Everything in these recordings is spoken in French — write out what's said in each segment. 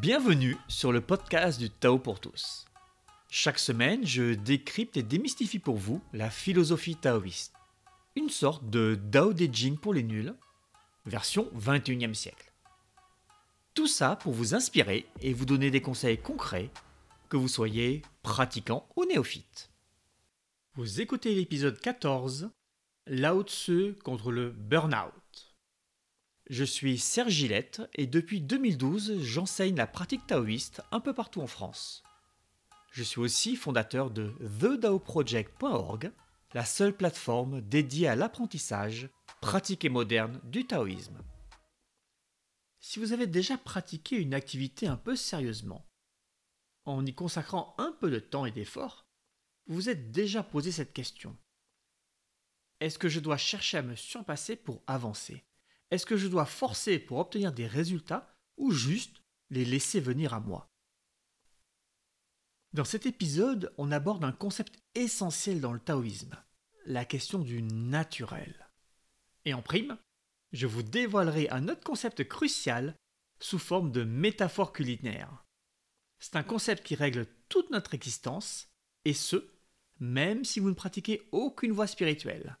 Bienvenue sur le podcast du Tao pour tous. Chaque semaine, je décrypte et démystifie pour vous la philosophie taoïste. Une sorte de Dao De Jing pour les nuls, version 21e siècle. Tout ça pour vous inspirer et vous donner des conseils concrets, que vous soyez pratiquant ou néophyte. Vous écoutez l'épisode 14, Lao Tzu contre le burn-out. Je suis Serge Gillette et depuis 2012, j'enseigne la pratique taoïste un peu partout en France. Je suis aussi fondateur de TheDaoProject.org, la seule plateforme dédiée à l'apprentissage, pratique et moderne du taoïsme. Si vous avez déjà pratiqué une activité un peu sérieusement, en y consacrant un peu de temps et d'effort, vous vous êtes déjà posé cette question. Est-ce que je dois chercher à me surpasser pour avancer? Est-ce que je dois forcer pour obtenir des résultats ou juste les laisser venir à moi? Dans cet épisode, on aborde un concept essentiel dans le taoïsme, la question du naturel. Et en prime, je vous dévoilerai un autre concept crucial sous forme de métaphore culinaire. C'est un concept qui règle toute notre existence, et ce, même si vous ne pratiquez aucune voie spirituelle.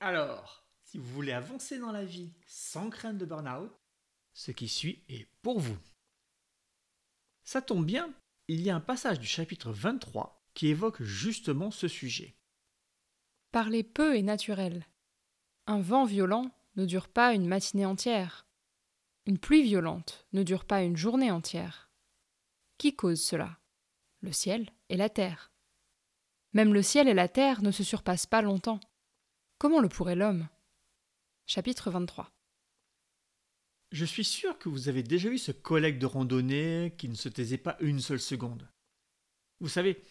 Alors, si vous voulez avancer dans la vie sans crainte de burn-out, ce qui suit est pour vous. Ça tombe bien, il y a un passage du chapitre 23 qui évoque justement ce sujet. Parler peu est naturel. Un vent violent ne dure pas une matinée entière. Une pluie violente ne dure pas une journée entière. Qui cause cela? Le ciel et la terre. Même le ciel et la terre ne se surpassent pas longtemps. Comment le pourrait l'homme? Chapitre 23 Je suis sûr que vous avez déjà eu ce collègue de randonnée qui ne se taisait pas une seule seconde. Vous savez,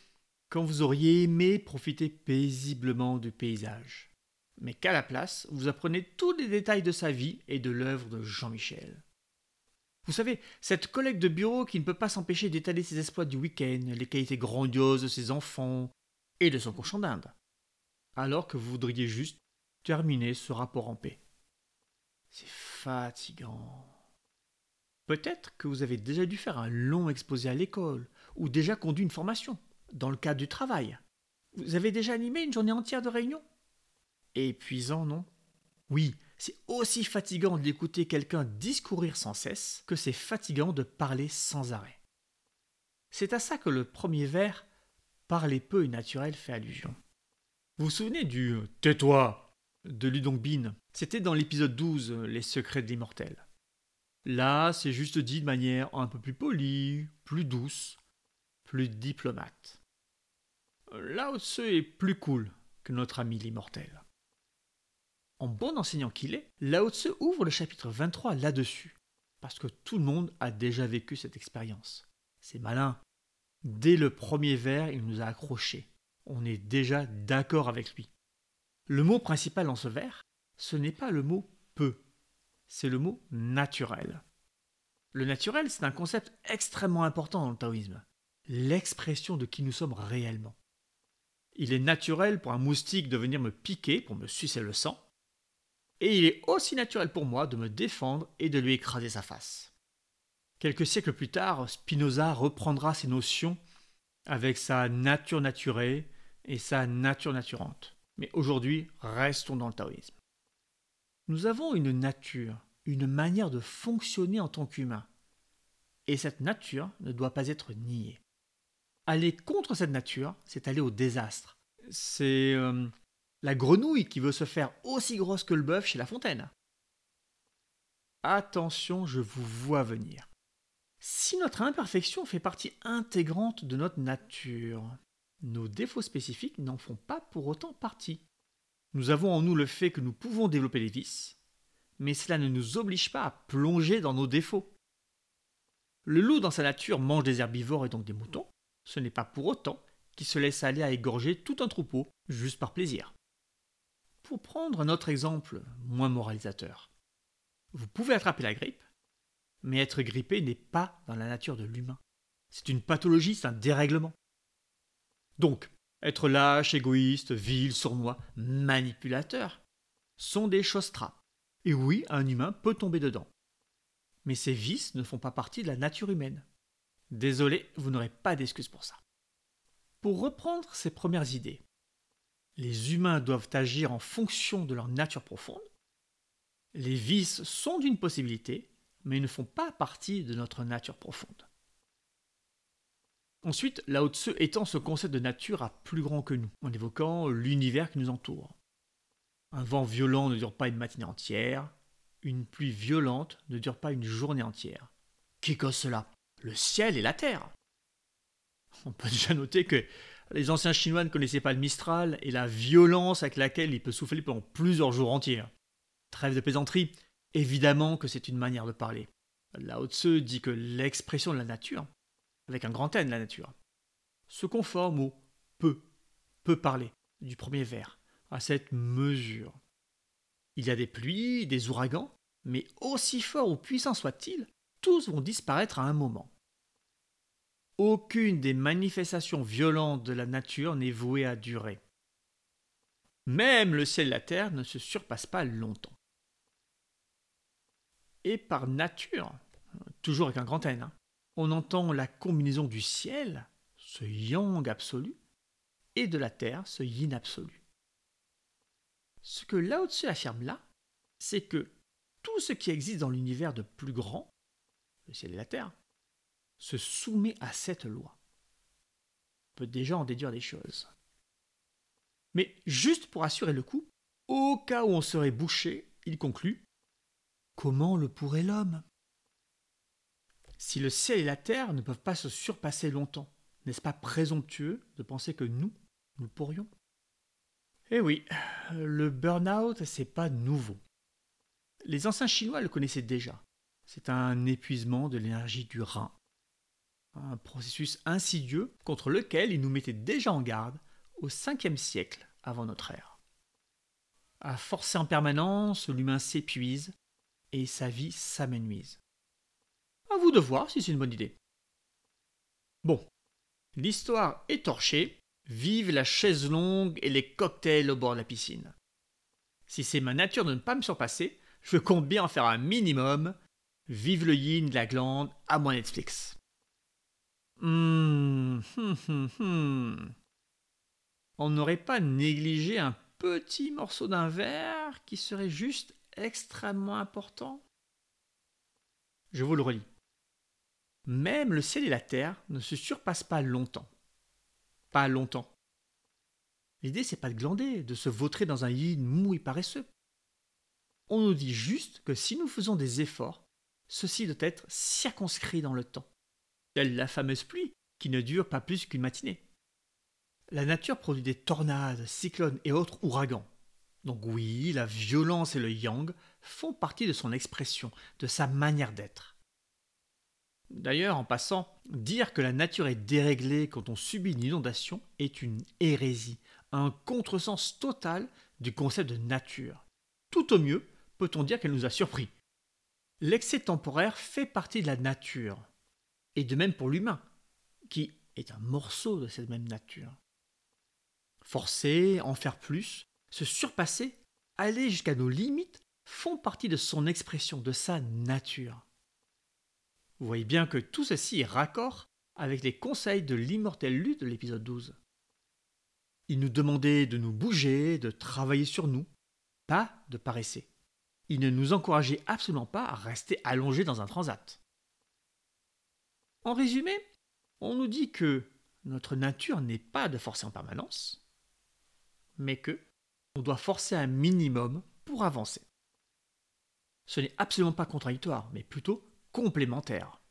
quand vous auriez aimé profiter paisiblement du paysage, mais qu'à la place, vous apprenez tous les détails de sa vie et de l'œuvre de Jean-Michel. Vous savez, cette collègue de bureau qui ne peut pas s'empêcher d'étaler ses exploits du week-end, les qualités grandioses de ses enfants et de son cochon d'Inde, alors que vous voudriez juste terminer ce rapport en paix. C'est fatigant. Peut-être que vous avez déjà dû faire un long exposé à l'école, ou déjà conduit une formation, dans le cadre du travail. Vous avez déjà animé une journée entière de réunion? Épuisant, non? Oui, c'est aussi fatigant d'écouter quelqu'un discourir sans cesse que c'est fatigant de parler sans arrêt. C'est à ça que le premier vers Parler peu et naturel fait allusion. Vous vous souvenez du Tais-toi de Ludong Bin. C'était dans l'épisode 12, Les secrets de l'immortel. Là, c'est juste dit de manière un peu plus polie, plus douce, plus diplomate. Là, ce est plus cool que notre ami l'immortel. En bon enseignant qu'il est, Lao Tse ouvre le chapitre 23 là-dessus, parce que tout le monde a déjà vécu cette expérience. C'est malin. Dès le premier vers, il nous a accrochés. On est déjà d'accord avec lui. Le mot principal dans ce vers, ce n'est pas le mot peu, c'est le mot naturel. Le naturel, c'est un concept extrêmement important dans le taoïsme, l'expression de qui nous sommes réellement. Il est naturel pour un moustique de venir me piquer pour me sucer le sang, et il est aussi naturel pour moi de me défendre et de lui écraser sa face. Quelques siècles plus tard, Spinoza reprendra ces notions avec sa nature naturée et sa nature naturante. Mais aujourd'hui, restons dans le taoïsme. Nous avons une nature, une manière de fonctionner en tant qu'humain. Et cette nature ne doit pas être niée. Aller contre cette nature, c'est aller au désastre. C'est euh, la grenouille qui veut se faire aussi grosse que le bœuf chez La Fontaine. Attention, je vous vois venir. Si notre imperfection fait partie intégrante de notre nature, nos défauts spécifiques n'en font pas pour autant partie. Nous avons en nous le fait que nous pouvons développer les vices, mais cela ne nous oblige pas à plonger dans nos défauts. Le loup dans sa nature mange des herbivores et donc des moutons, ce n'est pas pour autant qu'il se laisse aller à égorger tout un troupeau juste par plaisir. Pour prendre un autre exemple moins moralisateur, vous pouvez attraper la grippe, mais être grippé n'est pas dans la nature de l'humain. C'est une pathologie, c'est un dérèglement. Donc, être lâche, égoïste, vil, sournois, manipulateur, sont des choses. Et oui, un humain peut tomber dedans. Mais ces vices ne font pas partie de la nature humaine. Désolé, vous n'aurez pas d'excuse pour ça. Pour reprendre ces premières idées, les humains doivent agir en fonction de leur nature profonde. Les vices sont d'une possibilité, mais ne font pas partie de notre nature profonde. Ensuite, Lao Tzu étend ce concept de nature à plus grand que nous, en évoquant l'univers qui nous entoure. Un vent violent ne dure pas une matinée entière, une pluie violente ne dure pas une journée entière. Qui cause cela? Le ciel et la terre. On peut déjà noter que les anciens Chinois ne connaissaient pas le Mistral et la violence avec laquelle il peut souffler pendant plusieurs jours entiers. Trêve de plaisanterie, évidemment que c'est une manière de parler. Lao Tzu dit que l'expression de la nature avec un grand N la nature, se conforme au peu, peut parler du premier vers, à cette mesure. Il y a des pluies, des ouragans, mais aussi forts ou puissants soient-ils, tous vont disparaître à un moment. Aucune des manifestations violentes de la nature n'est vouée à durer. Même le ciel et la terre ne se surpassent pas longtemps. Et par nature, toujours avec un grand N, hein, on entend la combinaison du ciel, ce yang absolu, et de la terre, ce yin absolu. Ce que Lao Tzu affirme là, c'est que tout ce qui existe dans l'univers de plus grand, le ciel et la terre, se soumet à cette loi. On peut déjà en déduire des choses. Mais juste pour assurer le coup, au cas où on serait bouché, il conclut Comment le pourrait l'homme? Si le ciel et la terre ne peuvent pas se surpasser longtemps, n'est-ce pas présomptueux de penser que nous, nous pourrions? Eh oui, le burn-out, c'est pas nouveau. Les anciens Chinois le connaissaient déjà. C'est un épuisement de l'énergie du rein. Un processus insidieux contre lequel ils nous mettaient déjà en garde au 5e siècle avant notre ère. À forcer en permanence, l'humain s'épuise et sa vie s'amenuise. Vous de voir si c'est une bonne idée. Bon, l'histoire est torchée. Vive la chaise longue et les cocktails au bord de la piscine. Si c'est ma nature de ne pas me surpasser, je compte bien en faire un minimum. Vive le yin de la glande à mon Netflix. Hum, hum, hum. On n'aurait pas négligé un petit morceau d'un verre qui serait juste extrêmement important? Je vous le relis. Même le ciel et la terre ne se surpassent pas longtemps. Pas longtemps. L'idée, c'est pas de glander, de se vautrer dans un yin mou et paresseux. On nous dit juste que si nous faisons des efforts, ceci doit être circonscrit dans le temps, telle la fameuse pluie qui ne dure pas plus qu'une matinée. La nature produit des tornades, cyclones et autres ouragans. Donc oui, la violence et le yang font partie de son expression, de sa manière d'être. D'ailleurs, en passant, dire que la nature est déréglée quand on subit une inondation est une hérésie, un contresens total du concept de nature. Tout au mieux, peut-on dire qu'elle nous a surpris. L'excès temporaire fait partie de la nature, et de même pour l'humain, qui est un morceau de cette même nature. Forcer, en faire plus, se surpasser, aller jusqu'à nos limites font partie de son expression, de sa nature. Vous voyez bien que tout ceci est raccord avec les conseils de l'immortel lutte de l'épisode 12. Il nous demandait de nous bouger, de travailler sur nous, pas de paresser. Il ne nous encourageait absolument pas à rester allongés dans un transat. En résumé, on nous dit que notre nature n'est pas de forcer en permanence, mais que on doit forcer un minimum pour avancer. Ce n'est absolument pas contradictoire, mais plutôt complémentaires.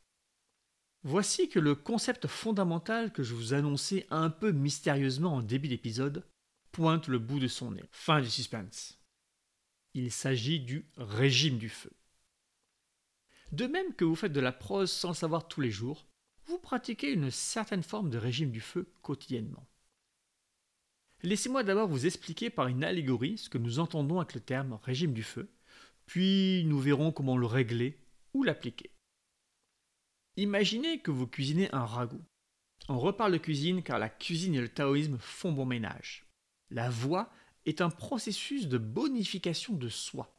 Voici que le concept fondamental que je vous annonçais un peu mystérieusement en début d'épisode pointe le bout de son nez. Fin du suspense. Il s'agit du régime du feu. De même que vous faites de la prose sans le savoir tous les jours, vous pratiquez une certaine forme de régime du feu quotidiennement. Laissez-moi d'abord vous expliquer par une allégorie ce que nous entendons avec le terme régime du feu, puis nous verrons comment le régler ou l'appliquer. Imaginez que vous cuisinez un ragoût. On reparle de cuisine car la cuisine et le taoïsme font bon ménage. La voie est un processus de bonification de soi.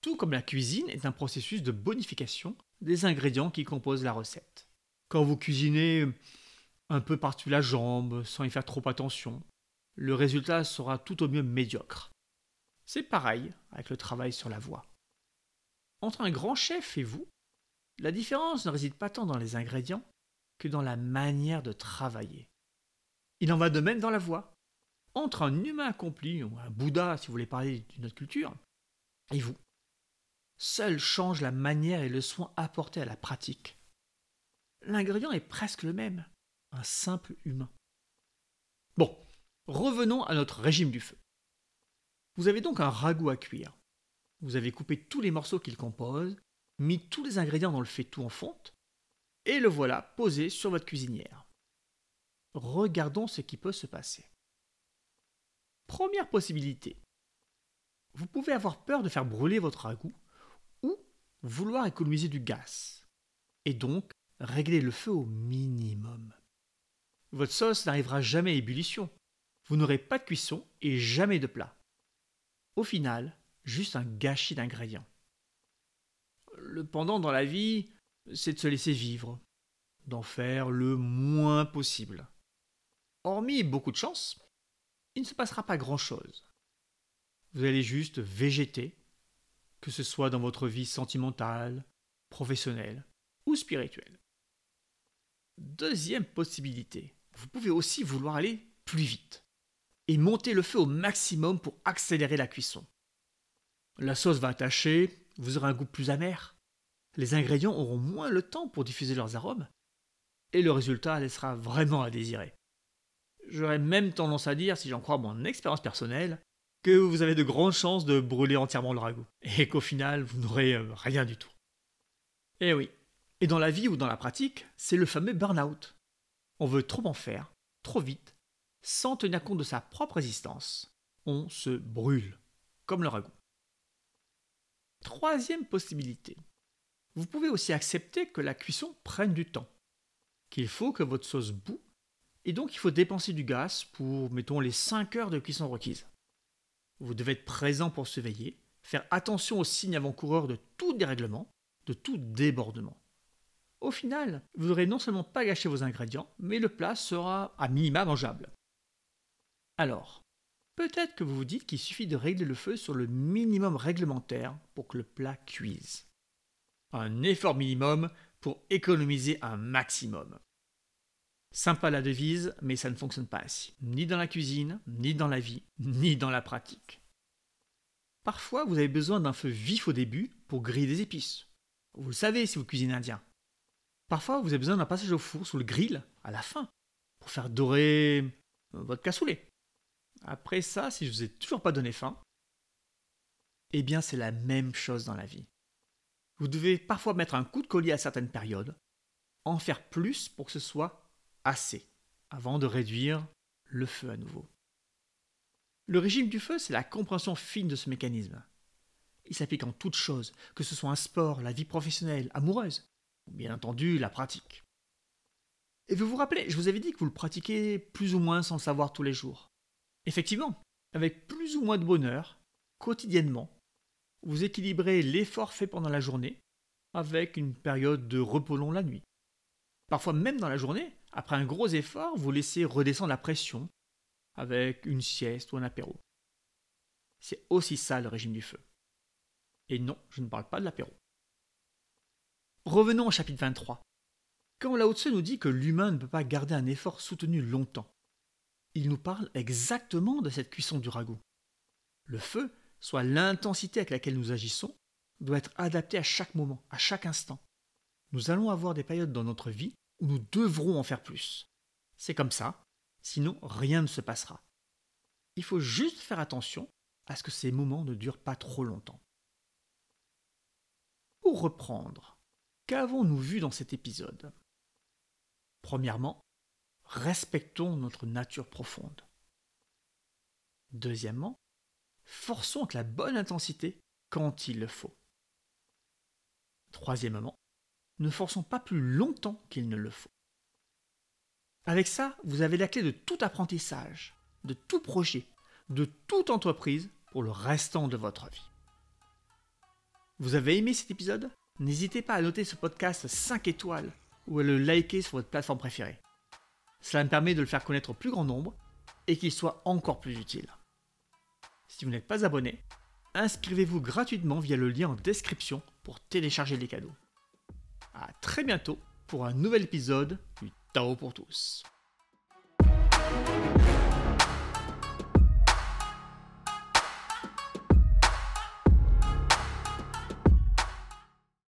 Tout comme la cuisine est un processus de bonification des ingrédients qui composent la recette. Quand vous cuisinez un peu par-dessus la jambe, sans y faire trop attention, le résultat sera tout au mieux médiocre. C'est pareil avec le travail sur la voix. Entre un grand chef et vous, la différence ne réside pas tant dans les ingrédients que dans la manière de travailler. Il en va de même dans la voix. Entre un humain accompli, ou un Bouddha si vous voulez parler d'une autre culture, et vous, seul change la manière et le soin apportés à la pratique. L'ingrédient est presque le même, un simple humain. Bon, revenons à notre régime du feu. Vous avez donc un ragoût à cuire. Vous avez coupé tous les morceaux qu'il compose, mis tous les ingrédients dans le faitout en fonte, et le voilà posé sur votre cuisinière. Regardons ce qui peut se passer. Première possibilité. Vous pouvez avoir peur de faire brûler votre ragoût ou vouloir économiser du gaz, et donc régler le feu au minimum. Votre sauce n'arrivera jamais à ébullition. Vous n'aurez pas de cuisson et jamais de plat. Au final, juste un gâchis d'ingrédients. Le pendant dans la vie, c'est de se laisser vivre, d'en faire le moins possible. Hormis beaucoup de chance, il ne se passera pas grand-chose. Vous allez juste végéter, que ce soit dans votre vie sentimentale, professionnelle ou spirituelle. Deuxième possibilité, vous pouvez aussi vouloir aller plus vite et monter le feu au maximum pour accélérer la cuisson. La sauce va attacher, vous aurez un goût plus amer, les ingrédients auront moins le temps pour diffuser leurs arômes, et le résultat laissera vraiment à désirer. J'aurais même tendance à dire, si j'en crois mon expérience personnelle, que vous avez de grandes chances de brûler entièrement le ragoût, et qu'au final, vous n'aurez euh, rien du tout. Eh oui, et dans la vie ou dans la pratique, c'est le fameux burn-out. On veut trop en faire, trop vite, sans tenir compte de sa propre résistance. On se brûle, comme le ragoût. Troisième possibilité. Vous pouvez aussi accepter que la cuisson prenne du temps, qu'il faut que votre sauce boue, et donc il faut dépenser du gaz pour, mettons, les 5 heures de cuisson requises. Vous devez être présent pour surveiller, faire attention aux signes avant-coureurs de tout dérèglement, de tout débordement. Au final, vous n'aurez non seulement pas gâché vos ingrédients, mais le plat sera à minima mangeable. Alors, peut-être que vous vous dites qu'il suffit de régler le feu sur le minimum réglementaire pour que le plat cuise. Un effort minimum pour économiser un maximum. Sympa la devise, mais ça ne fonctionne pas ainsi. Ni dans la cuisine, ni dans la vie, ni dans la pratique. Parfois, vous avez besoin d'un feu vif au début pour griller des épices. Vous le savez si vous cuisinez indien. Parfois, vous avez besoin d'un passage au four sous le grill à la fin pour faire dorer euh, votre cassoulet. Après ça, si je vous ai toujours pas donné faim, eh bien c'est la même chose dans la vie. Vous devez parfois mettre un coup de collier à certaines périodes, en faire plus pour que ce soit assez, avant de réduire le feu à nouveau. Le régime du feu, c'est la compréhension fine de ce mécanisme. Il s'applique en toutes choses, que ce soit un sport, la vie professionnelle, amoureuse, bien entendu la pratique. Et vous vous rappelez, je vous avais dit que vous le pratiquez plus ou moins sans le savoir tous les jours. Effectivement, avec plus ou moins de bonheur, quotidiennement, vous équilibrez l'effort fait pendant la journée avec une période de repos long la nuit. Parfois même dans la journée, après un gros effort, vous laissez redescendre la pression avec une sieste ou un apéro. C'est aussi ça le régime du feu. Et non, je ne parle pas de l'apéro. Revenons au chapitre 23. Quand Lao Tse nous dit que l'humain ne peut pas garder un effort soutenu longtemps, il nous parle exactement de cette cuisson du ragoût. Le feu, soit l'intensité avec laquelle nous agissons, doit être adapté à chaque moment, à chaque instant. Nous allons avoir des périodes dans notre vie où nous devrons en faire plus. C'est comme ça, sinon rien ne se passera. Il faut juste faire attention à ce que ces moments ne durent pas trop longtemps. Pour reprendre, Qu'avons-nous vu dans cet épisode? Premièrement, respectons notre nature profonde. Deuxièmement, forçons avec la bonne intensité quand il le faut. Troisièmement, ne forçons pas plus longtemps qu'il ne le faut. Avec ça, vous avez la clé de tout apprentissage, de tout projet, de toute entreprise pour le restant de votre vie. Vous avez aimé cet épisode? N'hésitez pas à noter ce podcast 5 étoiles ou à le liker sur votre plateforme préférée. Cela me permet de le faire connaître au plus grand nombre et qu'il soit encore plus utile. Si vous n'êtes pas abonné, inscrivez-vous gratuitement via le lien en description pour télécharger les cadeaux. A très bientôt pour un nouvel épisode du Tao pour tous.